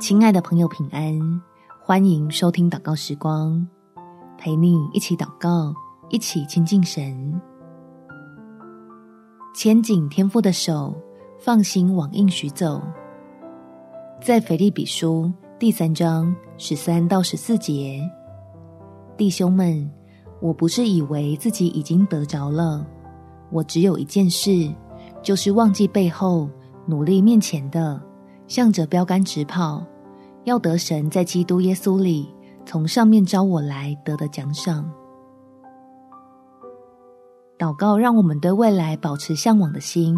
亲爱的朋友，平安！欢迎收听祷告时光，陪你一起祷告，一起亲近神，牵紧天父的手，放心往应许走。在腓立比书第三章十三到十四节，弟兄们，我不是以为自己已经得着了，我只有一件事，就是忘记背后，努力面前的，向着标竿直跑。要得神在基督耶稣里从上面召我来得的奖赏。祷告让我们对未来保持向往的心，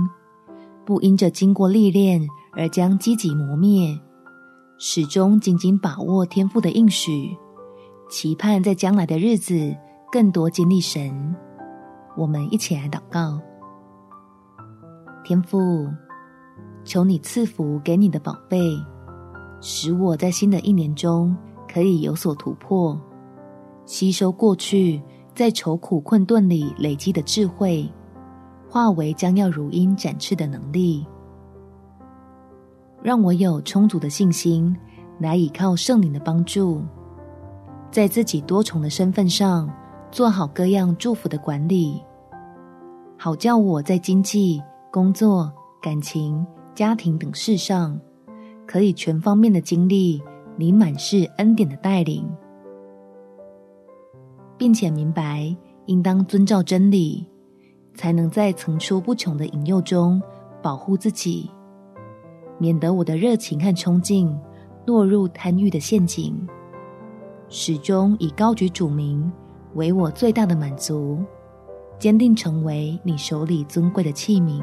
不因着经过历练而将积极磨灭，始终紧紧把握天赋的应许，期盼在将来的日子更多经历神。我们一起来祷告：天赋，求你赐福给你的宝贝。使我在新的一年中可以有所突破，吸收过去在愁苦困顿里累积的智慧，化为将要如鹰展翅的能力。让我有充足的信心来依靠圣灵的帮助，在自己多重的身份上做好各样祝福的管理，好叫我在经济、工作、感情、家庭等事上。可以全方面的经历你满是恩典的带领，并且明白应当遵照真理，才能在层出不穷的引诱中保护自己，免得我的热情和冲劲落入贪欲的陷阱。始终以高举主名为我最大的满足，坚定成为你手里尊贵的器皿。